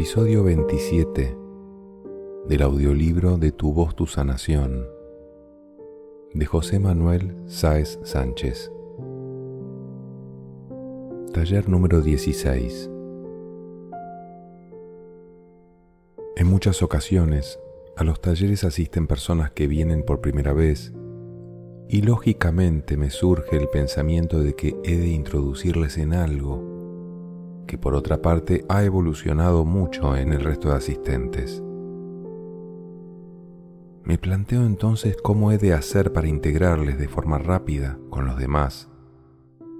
Episodio 27 del audiolibro de Tu voz, tu sanación de José Manuel Sáez Sánchez. Taller número 16. En muchas ocasiones, a los talleres asisten personas que vienen por primera vez y lógicamente me surge el pensamiento de que he de introducirles en algo que por otra parte ha evolucionado mucho en el resto de asistentes. Me planteo entonces cómo he de hacer para integrarles de forma rápida con los demás,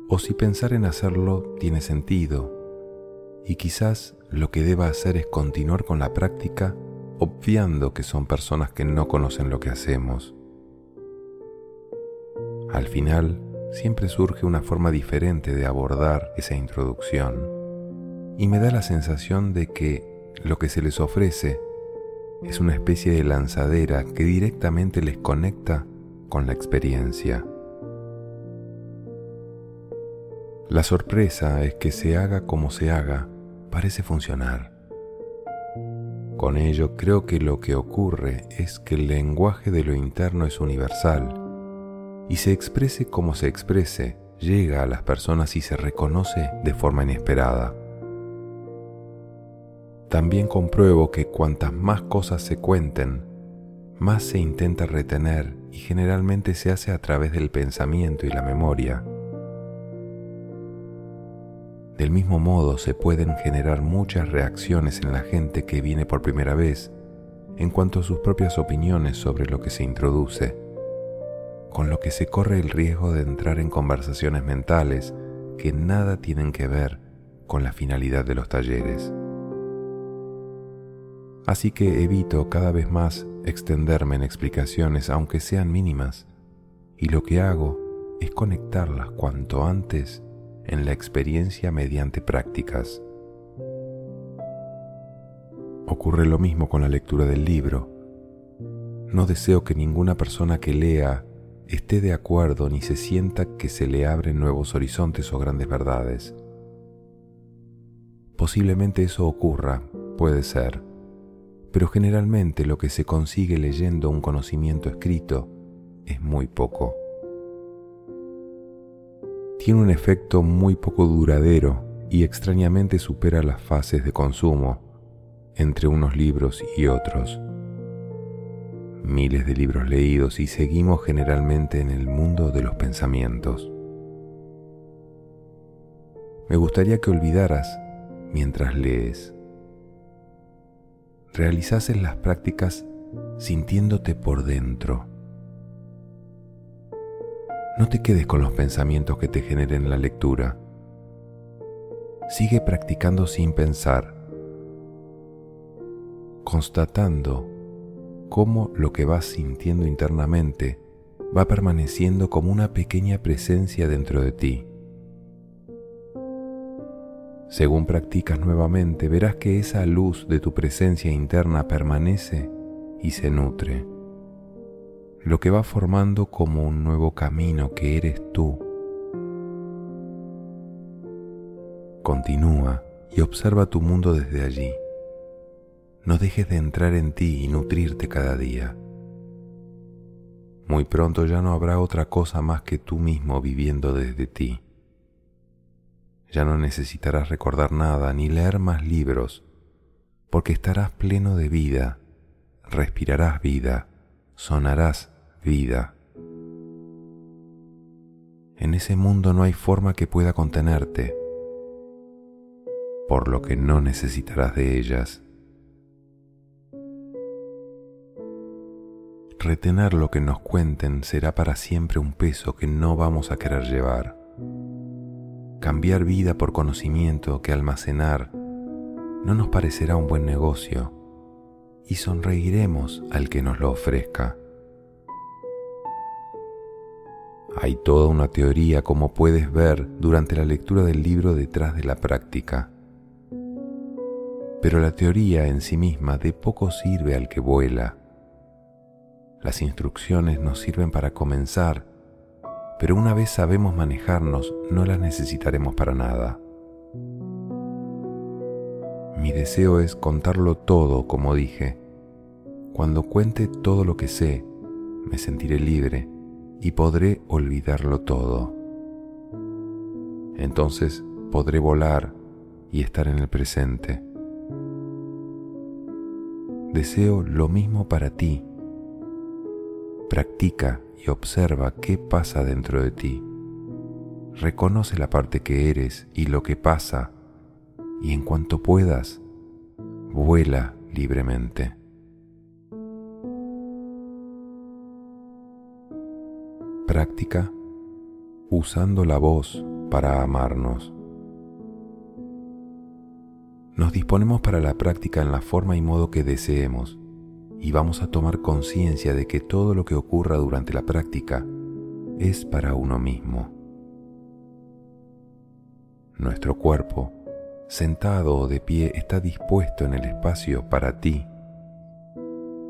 o si pensar en hacerlo tiene sentido, y quizás lo que deba hacer es continuar con la práctica obviando que son personas que no conocen lo que hacemos. Al final, siempre surge una forma diferente de abordar esa introducción y me da la sensación de que lo que se les ofrece es una especie de lanzadera que directamente les conecta con la experiencia. La sorpresa es que se haga como se haga, parece funcionar. Con ello creo que lo que ocurre es que el lenguaje de lo interno es universal y se exprese como se exprese, llega a las personas y se reconoce de forma inesperada. También compruebo que cuantas más cosas se cuenten, más se intenta retener y generalmente se hace a través del pensamiento y la memoria. Del mismo modo se pueden generar muchas reacciones en la gente que viene por primera vez en cuanto a sus propias opiniones sobre lo que se introduce, con lo que se corre el riesgo de entrar en conversaciones mentales que nada tienen que ver con la finalidad de los talleres así que evito cada vez más extenderme en explicaciones aunque sean mínimas, y lo que hago es conectarlas cuanto antes en la experiencia mediante prácticas. Ocurre lo mismo con la lectura del libro. No deseo que ninguna persona que lea esté de acuerdo ni se sienta que se le abren nuevos horizontes o grandes verdades. Posiblemente eso ocurra, puede ser, pero generalmente lo que se consigue leyendo un conocimiento escrito es muy poco. Tiene un efecto muy poco duradero y extrañamente supera las fases de consumo entre unos libros y otros. Miles de libros leídos y seguimos generalmente en el mundo de los pensamientos. Me gustaría que olvidaras mientras lees realizases las prácticas sintiéndote por dentro. No te quedes con los pensamientos que te generen la lectura. Sigue practicando sin pensar, constatando cómo lo que vas sintiendo internamente va permaneciendo como una pequeña presencia dentro de ti. Según practicas nuevamente, verás que esa luz de tu presencia interna permanece y se nutre, lo que va formando como un nuevo camino que eres tú. Continúa y observa tu mundo desde allí. No dejes de entrar en ti y nutrirte cada día. Muy pronto ya no habrá otra cosa más que tú mismo viviendo desde ti. Ya no necesitarás recordar nada ni leer más libros, porque estarás pleno de vida, respirarás vida, sonarás vida. En ese mundo no hay forma que pueda contenerte, por lo que no necesitarás de ellas. Retener lo que nos cuenten será para siempre un peso que no vamos a querer llevar cambiar vida por conocimiento que almacenar no nos parecerá un buen negocio y sonreiremos al que nos lo ofrezca. Hay toda una teoría, como puedes ver durante la lectura del libro detrás de la práctica. Pero la teoría en sí misma de poco sirve al que vuela. Las instrucciones nos sirven para comenzar pero una vez sabemos manejarnos, no las necesitaremos para nada. Mi deseo es contarlo todo, como dije. Cuando cuente todo lo que sé, me sentiré libre y podré olvidarlo todo. Entonces podré volar y estar en el presente. Deseo lo mismo para ti. Practica y observa qué pasa dentro de ti. Reconoce la parte que eres y lo que pasa y en cuanto puedas, vuela libremente. Práctica usando la voz para amarnos. Nos disponemos para la práctica en la forma y modo que deseemos y vamos a tomar conciencia de que todo lo que ocurra durante la práctica es para uno mismo. Nuestro cuerpo, sentado o de pie, está dispuesto en el espacio para ti.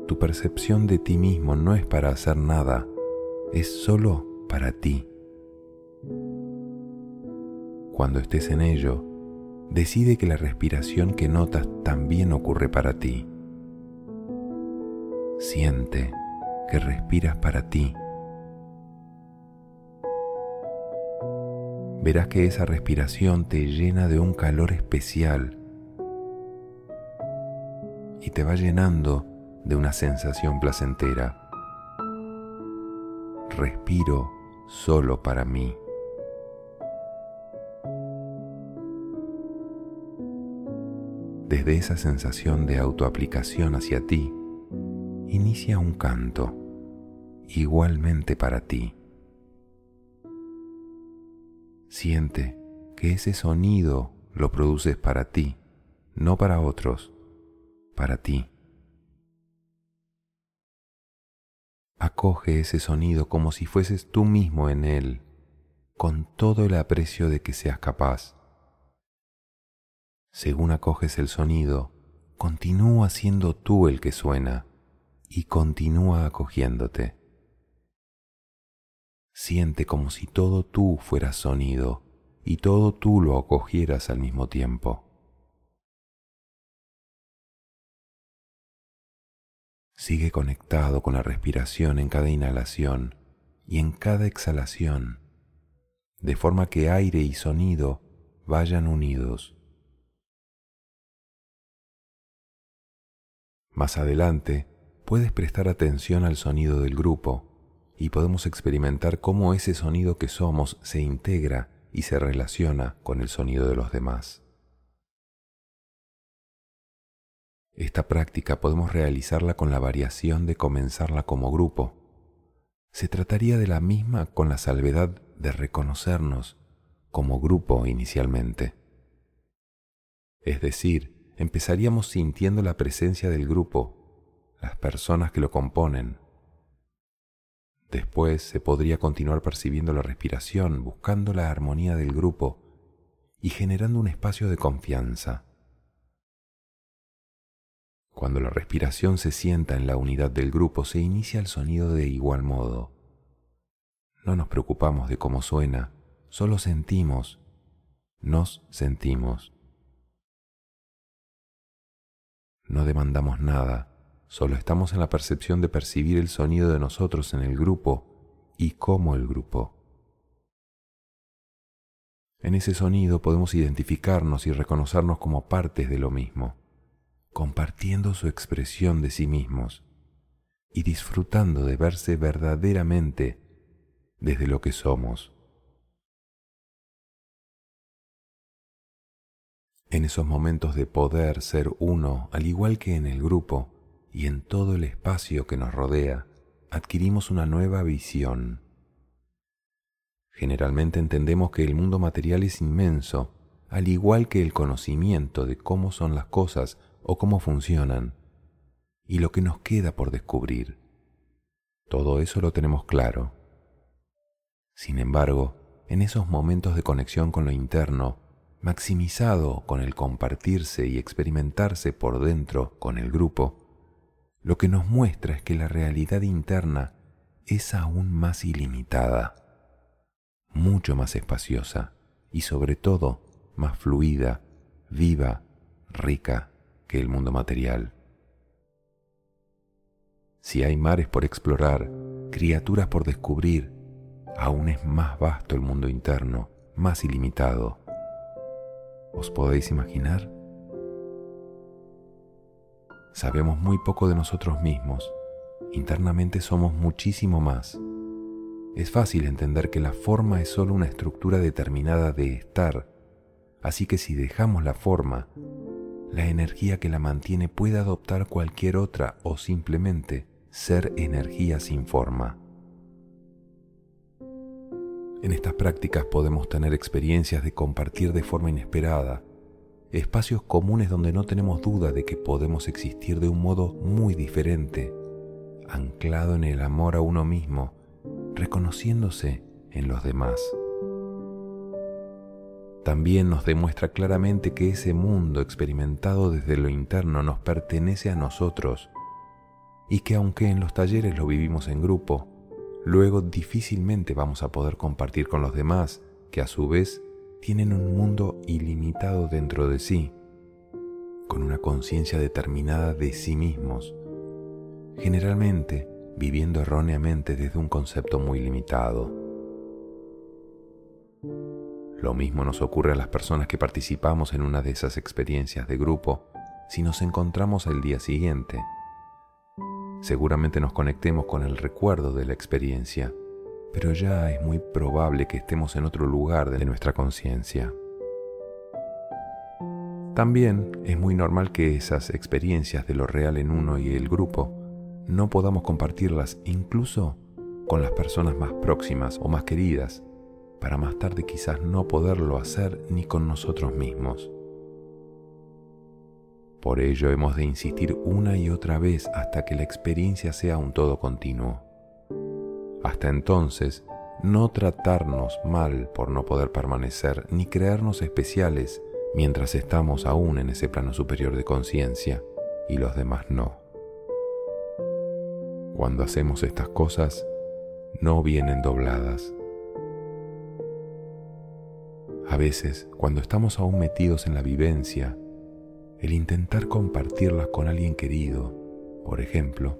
Tu percepción de ti mismo no es para hacer nada, es solo para ti. Cuando estés en ello, decide que la respiración que notas también ocurre para ti. Siente que respiras para ti. Verás que esa respiración te llena de un calor especial y te va llenando de una sensación placentera. Respiro solo para mí. Desde esa sensación de autoaplicación hacia ti, inicia un canto igualmente para ti. Siente que ese sonido lo produces para ti, no para otros, para ti. Acoge ese sonido como si fueses tú mismo en él, con todo el aprecio de que seas capaz. Según acoges el sonido, continúa siendo tú el que suena y continúa acogiéndote. Siente como si todo tú fueras sonido y todo tú lo acogieras al mismo tiempo. Sigue conectado con la respiración en cada inhalación y en cada exhalación, de forma que aire y sonido vayan unidos. Más adelante, puedes prestar atención al sonido del grupo y podemos experimentar cómo ese sonido que somos se integra y se relaciona con el sonido de los demás. Esta práctica podemos realizarla con la variación de comenzarla como grupo. Se trataría de la misma con la salvedad de reconocernos como grupo inicialmente. Es decir, empezaríamos sintiendo la presencia del grupo las personas que lo componen. Después se podría continuar percibiendo la respiración, buscando la armonía del grupo y generando un espacio de confianza. Cuando la respiración se sienta en la unidad del grupo, se inicia el sonido de igual modo. No nos preocupamos de cómo suena, solo sentimos, nos sentimos. No demandamos nada, Solo estamos en la percepción de percibir el sonido de nosotros en el grupo y como el grupo. En ese sonido podemos identificarnos y reconocernos como partes de lo mismo, compartiendo su expresión de sí mismos y disfrutando de verse verdaderamente desde lo que somos. En esos momentos de poder ser uno, al igual que en el grupo, y en todo el espacio que nos rodea adquirimos una nueva visión. Generalmente entendemos que el mundo material es inmenso, al igual que el conocimiento de cómo son las cosas o cómo funcionan, y lo que nos queda por descubrir. Todo eso lo tenemos claro. Sin embargo, en esos momentos de conexión con lo interno, maximizado con el compartirse y experimentarse por dentro con el grupo, lo que nos muestra es que la realidad interna es aún más ilimitada, mucho más espaciosa y sobre todo más fluida, viva, rica que el mundo material. Si hay mares por explorar, criaturas por descubrir, aún es más vasto el mundo interno, más ilimitado. ¿Os podéis imaginar? Sabemos muy poco de nosotros mismos. Internamente somos muchísimo más. Es fácil entender que la forma es solo una estructura determinada de estar, así que si dejamos la forma, la energía que la mantiene puede adoptar cualquier otra o simplemente ser energía sin forma. En estas prácticas podemos tener experiencias de compartir de forma inesperada, espacios comunes donde no tenemos duda de que podemos existir de un modo muy diferente, anclado en el amor a uno mismo, reconociéndose en los demás. También nos demuestra claramente que ese mundo experimentado desde lo interno nos pertenece a nosotros y que aunque en los talleres lo vivimos en grupo, luego difícilmente vamos a poder compartir con los demás, que a su vez tienen un mundo ilimitado dentro de sí, con una conciencia determinada de sí mismos, generalmente viviendo erróneamente desde un concepto muy limitado. Lo mismo nos ocurre a las personas que participamos en una de esas experiencias de grupo si nos encontramos al día siguiente Seguramente nos conectemos con el recuerdo de la experiencia, pero ya es muy probable que estemos en otro lugar de nuestra conciencia. También es muy normal que esas experiencias de lo real en uno y el grupo no podamos compartirlas incluso con las personas más próximas o más queridas, para más tarde quizás no poderlo hacer ni con nosotros mismos. Por ello hemos de insistir una y otra vez hasta que la experiencia sea un todo continuo. Hasta entonces, no tratarnos mal por no poder permanecer ni creernos especiales mientras estamos aún en ese plano superior de conciencia y los demás no. Cuando hacemos estas cosas, no vienen dobladas. A veces, cuando estamos aún metidos en la vivencia, el intentar compartirlas con alguien querido, por ejemplo,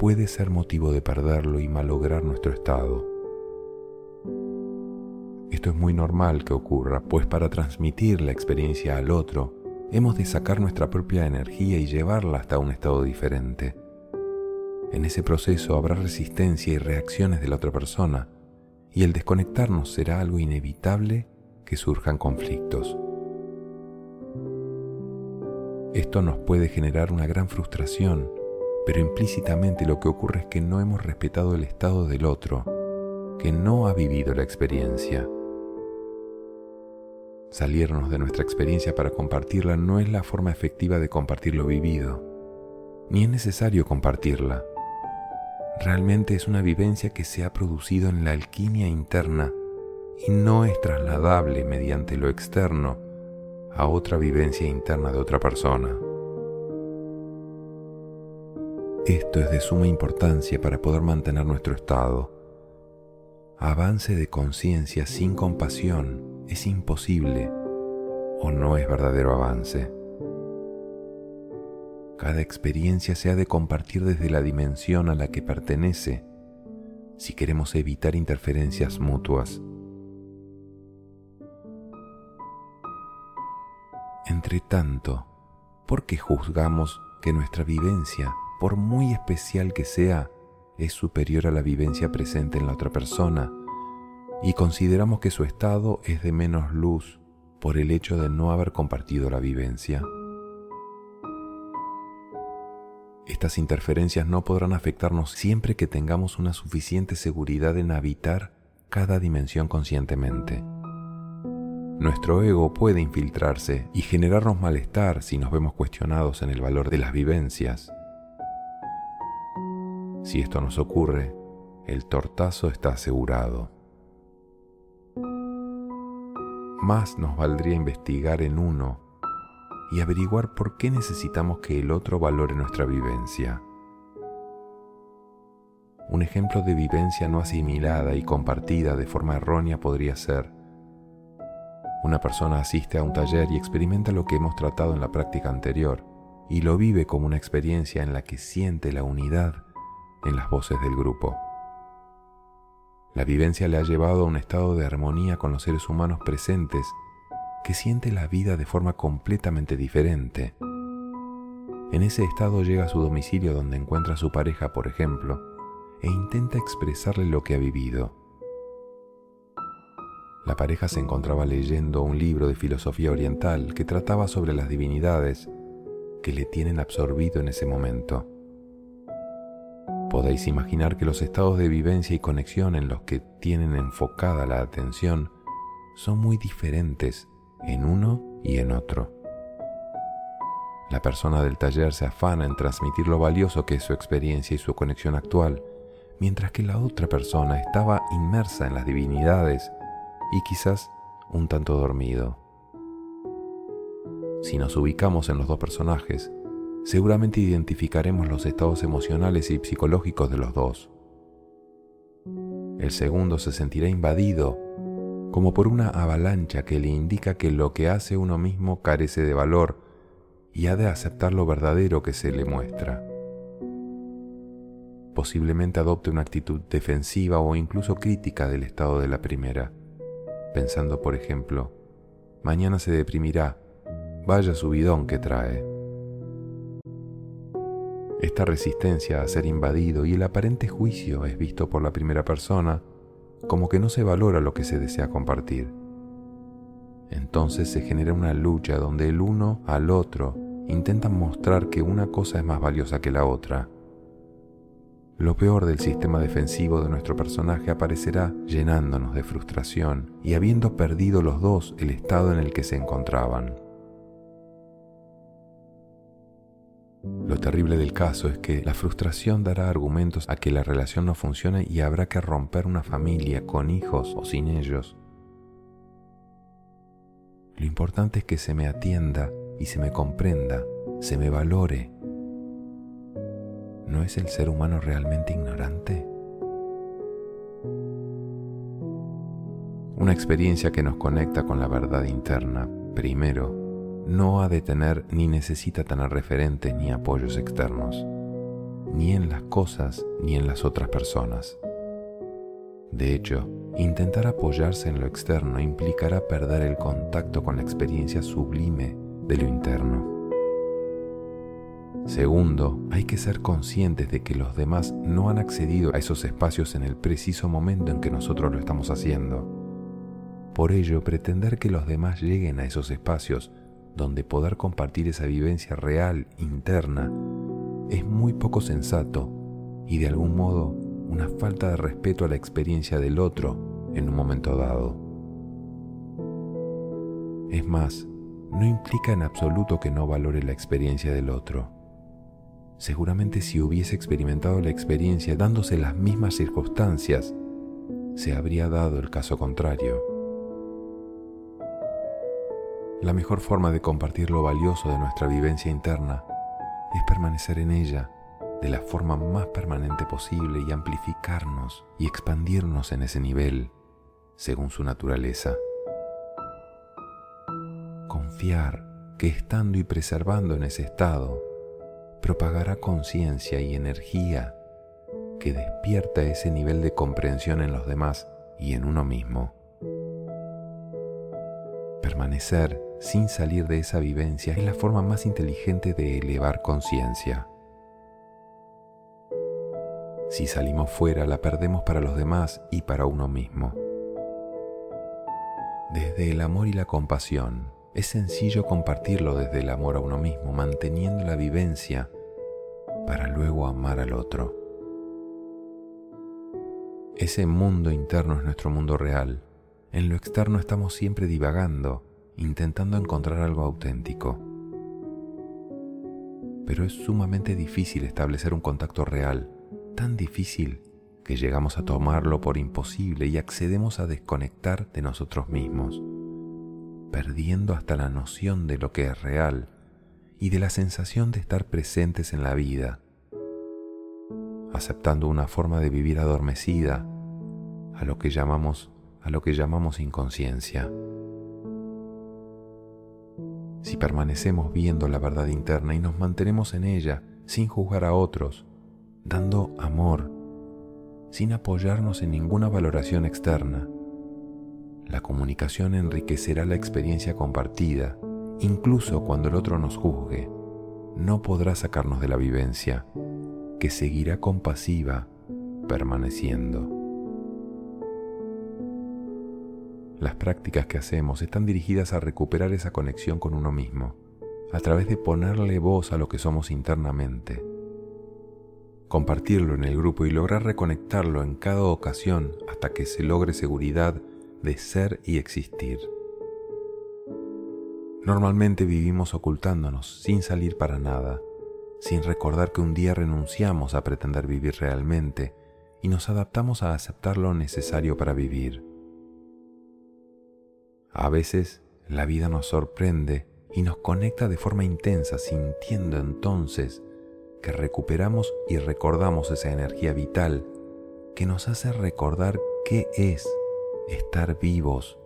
puede ser motivo de perderlo y malograr nuestro estado. Esto es muy normal que ocurra, pues para transmitir la experiencia al otro, hemos de sacar nuestra propia energía y llevarla hasta un estado diferente. En ese proceso habrá resistencia y reacciones de la otra persona, y el desconectarnos será algo inevitable que surjan conflictos. Esto nos puede generar una gran frustración, pero implícitamente lo que ocurre es que no hemos respetado el estado del otro, que no ha vivido la experiencia. Salirnos de nuestra experiencia para compartirla no es la forma efectiva de compartir lo vivido, ni es necesario compartirla. Realmente es una vivencia que se ha producido en la alquimia interna y no es trasladable mediante lo externo a otra vivencia interna de otra persona. Esto es de suma importancia para poder mantener nuestro estado. Avance de conciencia sin compasión es imposible o no es verdadero avance. Cada experiencia se ha de compartir desde la dimensión a la que pertenece si queremos evitar interferencias mutuas. Entre tanto, ¿por qué juzgamos que nuestra vivencia, por muy especial que sea, es superior a la vivencia presente en la otra persona y consideramos que su estado es de menos luz por el hecho de no haber compartido la vivencia? Estas interferencias no podrán afectarnos siempre que tengamos una suficiente seguridad en habitar cada dimensión conscientemente. Nuestro ego puede infiltrarse y generarnos malestar si nos vemos cuestionados en el valor de las vivencias. Si esto nos ocurre, el tortazo está asegurado. Más nos valdría investigar en uno y averiguar por qué necesitamos que el otro valore nuestra vivencia. Un ejemplo de vivencia no asimilada y compartida de forma errónea podría ser una persona asiste a un taller y experimenta lo que hemos tratado en la práctica anterior y lo vive como una experiencia en la que siente la unidad en las voces del grupo. La vivencia le ha llevado a un estado de armonía con los seres humanos presentes que siente la vida de forma completamente diferente. En ese estado llega a su domicilio donde encuentra a su pareja, por ejemplo, e intenta expresarle lo que ha vivido. La pareja se encontraba leyendo un libro de filosofía oriental que trataba sobre las divinidades que le tienen absorbido en ese momento. Podéis imaginar que los estados de vivencia y conexión en los que tienen enfocada la atención son muy diferentes en uno y en otro. La persona del taller se afana en transmitir lo valioso que es su experiencia y su conexión actual, mientras que la otra persona estaba inmersa en las divinidades y quizás un tanto dormido. Si nos ubicamos en los dos personajes, seguramente identificaremos los estados emocionales y psicológicos de los dos. El segundo se sentirá invadido, como por una avalancha que le indica que lo que hace uno mismo carece de valor y ha de aceptar lo verdadero que se le muestra. Posiblemente adopte una actitud defensiva o incluso crítica del estado de la primera, pensando, por ejemplo, mañana se deprimirá, vaya subidón que trae. Esta resistencia a ser invadido y el aparente juicio es visto por la primera persona como que no se valora lo que se desea compartir. Entonces se genera una lucha donde el uno al otro intentan mostrar que una cosa es más valiosa que la otra. Lo peor del sistema defensivo de nuestro personaje aparecerá llenándonos de frustración y habiendo perdido los dos el estado en el que se encontraban. Lo terrible del caso es que la frustración dará argumentos a que la relación no funcione y habrá que romper una familia con hijos o sin ellos. Lo importante es que se me atienda y se me comprenda, se me valore. ¿No es el ser humano realmente ignorante? Una experiencia que nos conecta con la verdad interna, primero, no ha de tener ni necesita tener referentes ni apoyos externos, ni en las cosas ni en las otras personas. De hecho, intentar apoyarse en lo externo implicará perder el contacto con la experiencia sublime de lo interno. Segundo, hay que ser conscientes de que los demás no han accedido a esos espacios en el preciso momento en que nosotros lo estamos haciendo. Por ello, pretender que los demás lleguen a esos espacios donde poder compartir esa vivencia real, interna, es muy poco sensato y de algún modo una falta de respeto a la experiencia del otro en un momento dado. Es más, no implica en absoluto que no valore la experiencia del otro. Seguramente si hubiese experimentado la experiencia dándose las mismas circunstancias, se habría dado el caso contrario. La mejor forma de compartir lo valioso de nuestra vivencia interna es permanecer en ella de la forma más permanente posible y amplificarnos y expandirnos en ese nivel según su naturaleza. Confiar que estando y preservando en ese estado, propagará conciencia y energía que despierta ese nivel de comprensión en los demás y en uno mismo. Permanecer sin salir de esa vivencia es la forma más inteligente de elevar conciencia. Si salimos fuera la perdemos para los demás y para uno mismo. Desde el amor y la compasión, es sencillo compartirlo desde el amor a uno mismo, manteniendo la vivencia para luego amar al otro. Ese mundo interno es nuestro mundo real. En lo externo estamos siempre divagando, intentando encontrar algo auténtico. Pero es sumamente difícil establecer un contacto real, tan difícil que llegamos a tomarlo por imposible y accedemos a desconectar de nosotros mismos, perdiendo hasta la noción de lo que es real y de la sensación de estar presentes en la vida, aceptando una forma de vivir adormecida a lo que llamamos a lo que llamamos inconsciencia. Si permanecemos viendo la verdad interna y nos mantenemos en ella sin juzgar a otros, dando amor, sin apoyarnos en ninguna valoración externa. La comunicación enriquecerá la experiencia compartida, incluso cuando el otro nos juzgue. No podrá sacarnos de la vivencia, que seguirá compasiva, permaneciendo. Las prácticas que hacemos están dirigidas a recuperar esa conexión con uno mismo, a través de ponerle voz a lo que somos internamente compartirlo en el grupo y lograr reconectarlo en cada ocasión hasta que se logre seguridad de ser y existir. Normalmente vivimos ocultándonos sin salir para nada, sin recordar que un día renunciamos a pretender vivir realmente y nos adaptamos a aceptar lo necesario para vivir. A veces la vida nos sorprende y nos conecta de forma intensa, sintiendo entonces que recuperamos y recordamos esa energía vital que nos hace recordar qué es estar vivos,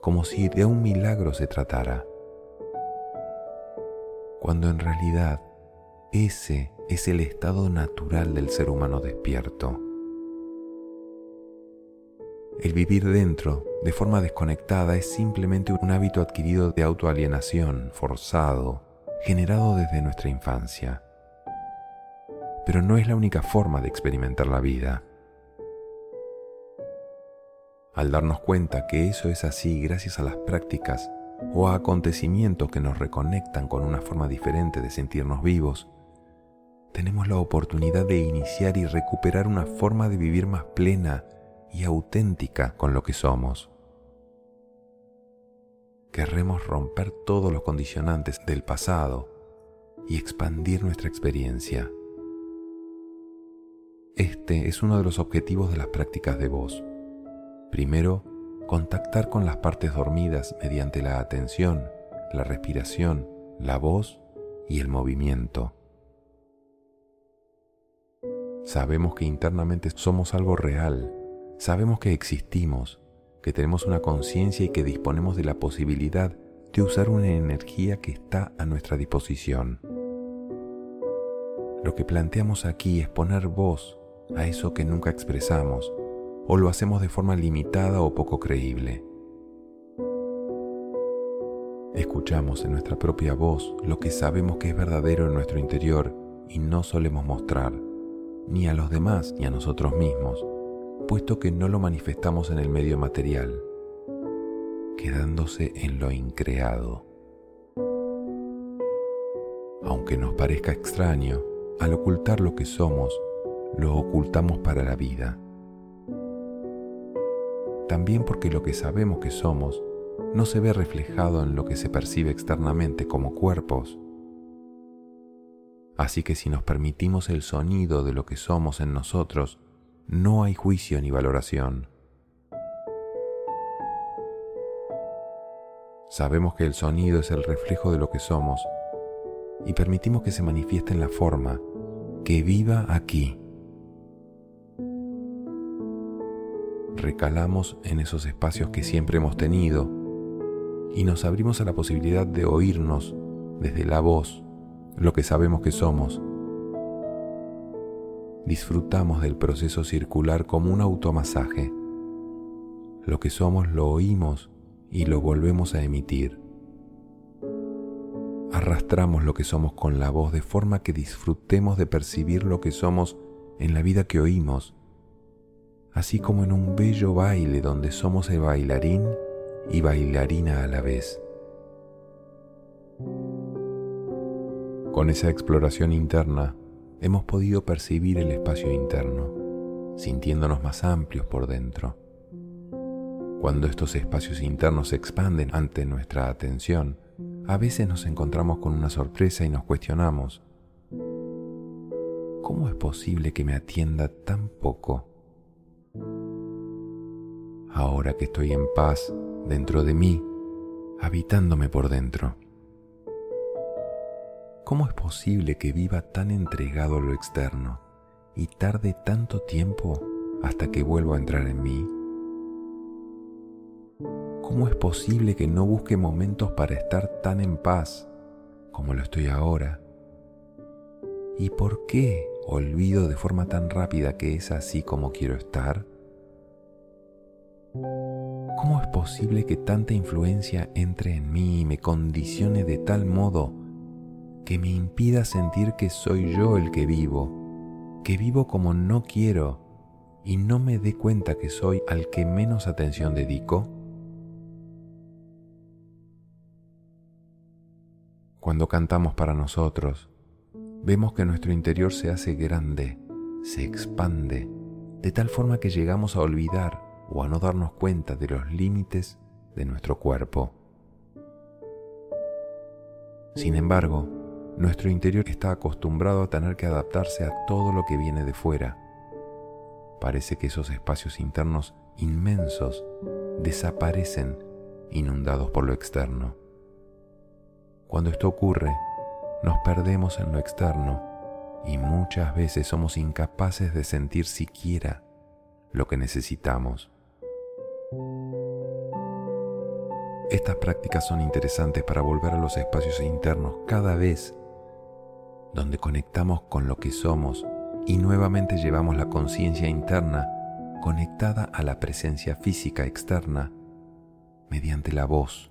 como si de un milagro se tratara, cuando en realidad ese es el estado natural del ser humano despierto. El vivir dentro, de forma desconectada, es simplemente un hábito adquirido de autoalienación, forzado, generado desde nuestra infancia pero no es la única forma de experimentar la vida. Al darnos cuenta que eso es así gracias a las prácticas o a acontecimientos que nos reconectan con una forma diferente de sentirnos vivos, tenemos la oportunidad de iniciar y recuperar una forma de vivir más plena y auténtica con lo que somos. Querremos romper todos los condicionantes del pasado y expandir nuestra experiencia. Este es uno de los objetivos de las prácticas de voz. Primero, contactar con las partes dormidas mediante la atención, la respiración, la voz y el movimiento. Sabemos que internamente somos algo real, sabemos que existimos, que tenemos una conciencia y que disponemos de la posibilidad de usar una energía que está a nuestra disposición. Lo que planteamos aquí es poner voz a eso que nunca expresamos o lo hacemos de forma limitada o poco creíble. Escuchamos en nuestra propia voz lo que sabemos que es verdadero en nuestro interior y no solemos mostrar, ni a los demás ni a nosotros mismos, puesto que no lo manifestamos en el medio material, quedándose en lo increado. Aunque nos parezca extraño, al ocultar lo que somos, lo ocultamos para la vida. También porque lo que sabemos que somos no se ve reflejado en lo que se percibe externamente como cuerpos. Así que si nos permitimos el sonido de lo que somos en nosotros, no hay juicio ni valoración. Sabemos que el sonido es el reflejo de lo que somos y permitimos que se manifieste en la forma, que viva aquí. recalamos en esos espacios que siempre hemos tenido y nos abrimos a la posibilidad de oírnos desde la voz, lo que sabemos que somos. Disfrutamos del proceso circular como un automasaje. Lo que somos lo oímos y lo volvemos a emitir. Arrastramos lo que somos con la voz de forma que disfrutemos de percibir lo que somos en la vida que oímos así como en un bello baile donde somos el bailarín y bailarina a la vez. Con esa exploración interna hemos podido percibir el espacio interno, sintiéndonos más amplios por dentro. Cuando estos espacios internos se expanden ante nuestra atención, a veces nos encontramos con una sorpresa y nos cuestionamos, ¿cómo es posible que me atienda tan poco? ahora que estoy en paz dentro de mí, habitándome por dentro. ¿Cómo es posible que viva tan entregado a lo externo y tarde tanto tiempo hasta que vuelva a entrar en mí? ¿Cómo es posible que no busque momentos para estar tan en paz como lo estoy ahora? ¿Y por qué olvido de forma tan rápida que es así como quiero estar? ¿Cómo es posible que tanta influencia entre en mí y me condicione de tal modo que me impida sentir que soy yo el que vivo, que vivo como no quiero y no me dé cuenta que soy al que menos atención dedico? Cuando cantamos para nosotros, vemos que nuestro interior se hace grande, se expande, de tal forma que llegamos a olvidar o a no darnos cuenta de los límites de nuestro cuerpo. Sin embargo, nuestro interior está acostumbrado a tener que adaptarse a todo lo que viene de fuera. Parece que esos espacios internos inmensos desaparecen inundados por lo externo. Cuando esto ocurre, nos perdemos en lo externo y muchas veces somos incapaces de sentir siquiera lo que necesitamos. Estas prácticas son interesantes para volver a los espacios internos cada vez donde conectamos con lo que somos y nuevamente llevamos la conciencia interna conectada a la presencia física externa mediante la voz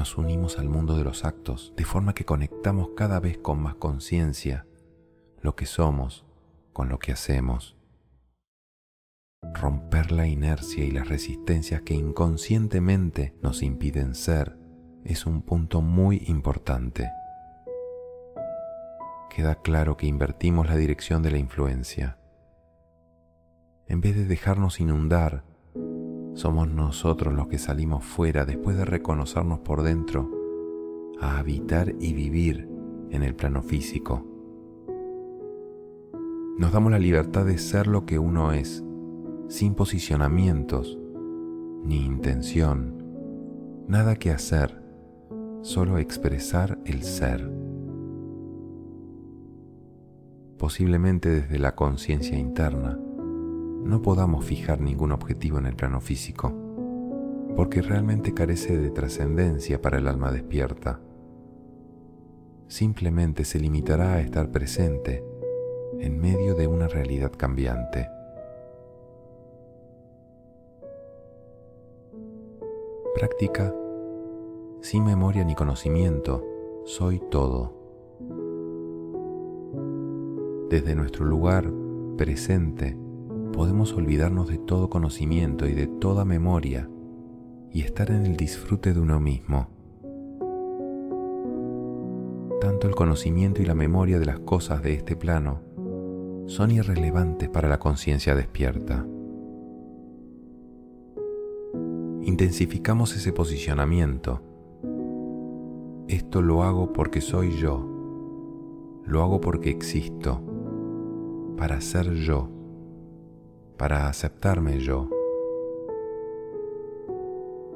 nos unimos al mundo de los actos, de forma que conectamos cada vez con más conciencia lo que somos con lo que hacemos. Romper la inercia y las resistencias que inconscientemente nos impiden ser es un punto muy importante. Queda claro que invertimos la dirección de la influencia. En vez de dejarnos inundar somos nosotros los que salimos fuera después de reconocernos por dentro a habitar y vivir en el plano físico. Nos damos la libertad de ser lo que uno es, sin posicionamientos, ni intención, nada que hacer, solo expresar el ser. Posiblemente desde la conciencia interna no podamos fijar ningún objetivo en el plano físico, porque realmente carece de trascendencia para el alma despierta. Simplemente se limitará a estar presente en medio de una realidad cambiante. Práctica sin memoria ni conocimiento, soy todo. Desde nuestro lugar presente, podemos olvidarnos de todo conocimiento y de toda memoria y estar en el disfrute de uno mismo. Tanto el conocimiento y la memoria de las cosas de este plano son irrelevantes para la conciencia despierta. Intensificamos ese posicionamiento. Esto lo hago porque soy yo. Lo hago porque existo. Para ser yo para aceptarme yo,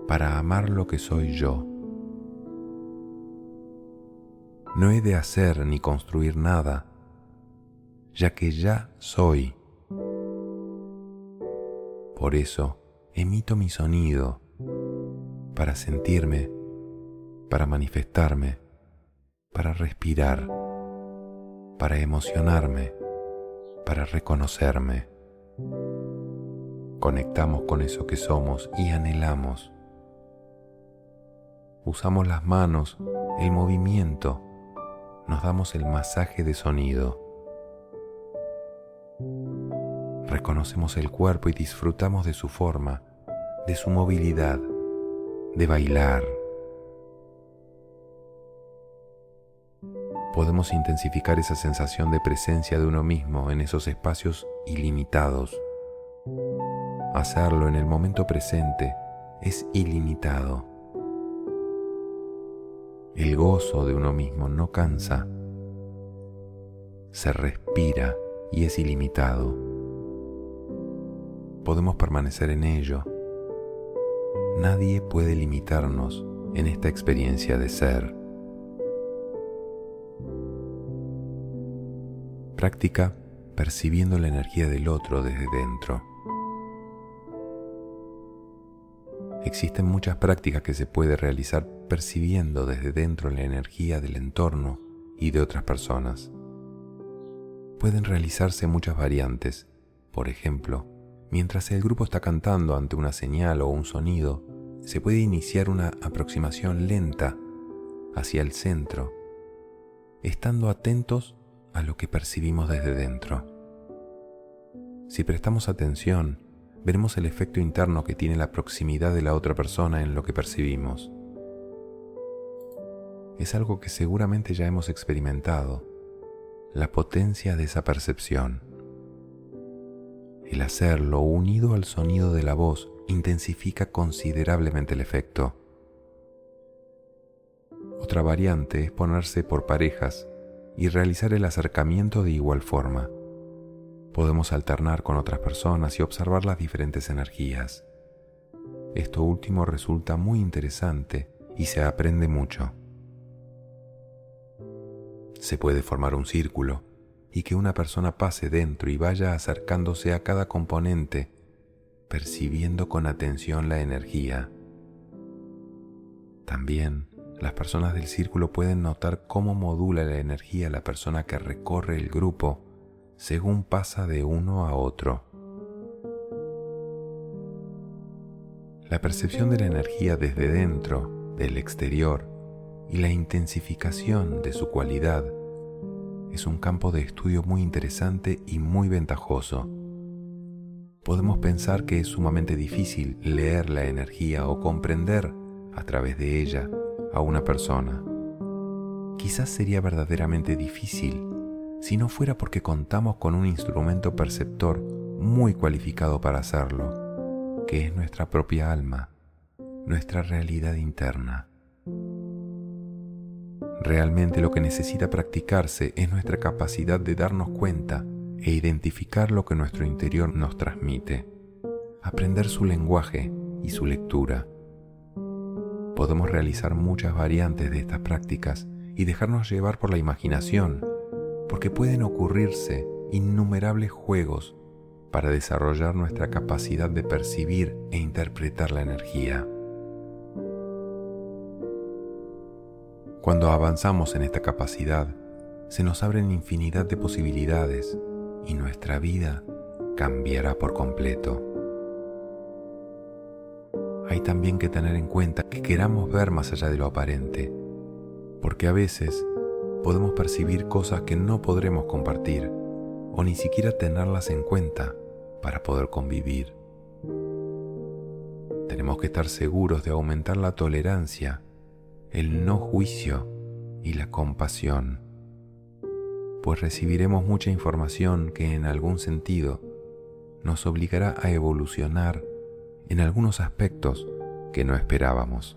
para amar lo que soy yo. No he de hacer ni construir nada, ya que ya soy. Por eso emito mi sonido para sentirme, para manifestarme, para respirar, para emocionarme, para reconocerme conectamos con eso que somos y anhelamos. Usamos las manos, el movimiento, nos damos el masaje de sonido. Reconocemos el cuerpo y disfrutamos de su forma, de su movilidad, de bailar. Podemos intensificar esa sensación de presencia de uno mismo en esos espacios ilimitados Hacerlo en el momento presente es ilimitado. El gozo de uno mismo no cansa, se respira y es ilimitado. Podemos permanecer en ello. Nadie puede limitarnos en esta experiencia de ser. Práctica percibiendo la energía del otro desde dentro. Existen muchas prácticas que se puede realizar percibiendo desde dentro la energía del entorno y de otras personas. Pueden realizarse muchas variantes. Por ejemplo, mientras el grupo está cantando ante una señal o un sonido, se puede iniciar una aproximación lenta hacia el centro, estando atentos a lo que percibimos desde dentro. Si prestamos atención, veremos el efecto interno que tiene la proximidad de la otra persona en lo que percibimos. Es algo que seguramente ya hemos experimentado, la potencia de esa percepción. El hacerlo unido al sonido de la voz intensifica considerablemente el efecto. Otra variante es ponerse por parejas y realizar el acercamiento de igual forma. Podemos alternar con otras personas y observar las diferentes energías. Esto último resulta muy interesante y se aprende mucho. Se puede formar un círculo y que una persona pase dentro y vaya acercándose a cada componente, percibiendo con atención la energía. También las personas del círculo pueden notar cómo modula la energía la persona que recorre el grupo según pasa de uno a otro. La percepción de la energía desde dentro, del exterior, y la intensificación de su cualidad es un campo de estudio muy interesante y muy ventajoso. Podemos pensar que es sumamente difícil leer la energía o comprender a través de ella a una persona. Quizás sería verdaderamente difícil si no fuera porque contamos con un instrumento perceptor muy cualificado para hacerlo, que es nuestra propia alma, nuestra realidad interna. Realmente lo que necesita practicarse es nuestra capacidad de darnos cuenta e identificar lo que nuestro interior nos transmite, aprender su lenguaje y su lectura. Podemos realizar muchas variantes de estas prácticas y dejarnos llevar por la imaginación porque pueden ocurrirse innumerables juegos para desarrollar nuestra capacidad de percibir e interpretar la energía. Cuando avanzamos en esta capacidad, se nos abren infinidad de posibilidades y nuestra vida cambiará por completo. Hay también que tener en cuenta que queramos ver más allá de lo aparente, porque a veces podemos percibir cosas que no podremos compartir o ni siquiera tenerlas en cuenta para poder convivir. Tenemos que estar seguros de aumentar la tolerancia, el no juicio y la compasión, pues recibiremos mucha información que en algún sentido nos obligará a evolucionar en algunos aspectos que no esperábamos.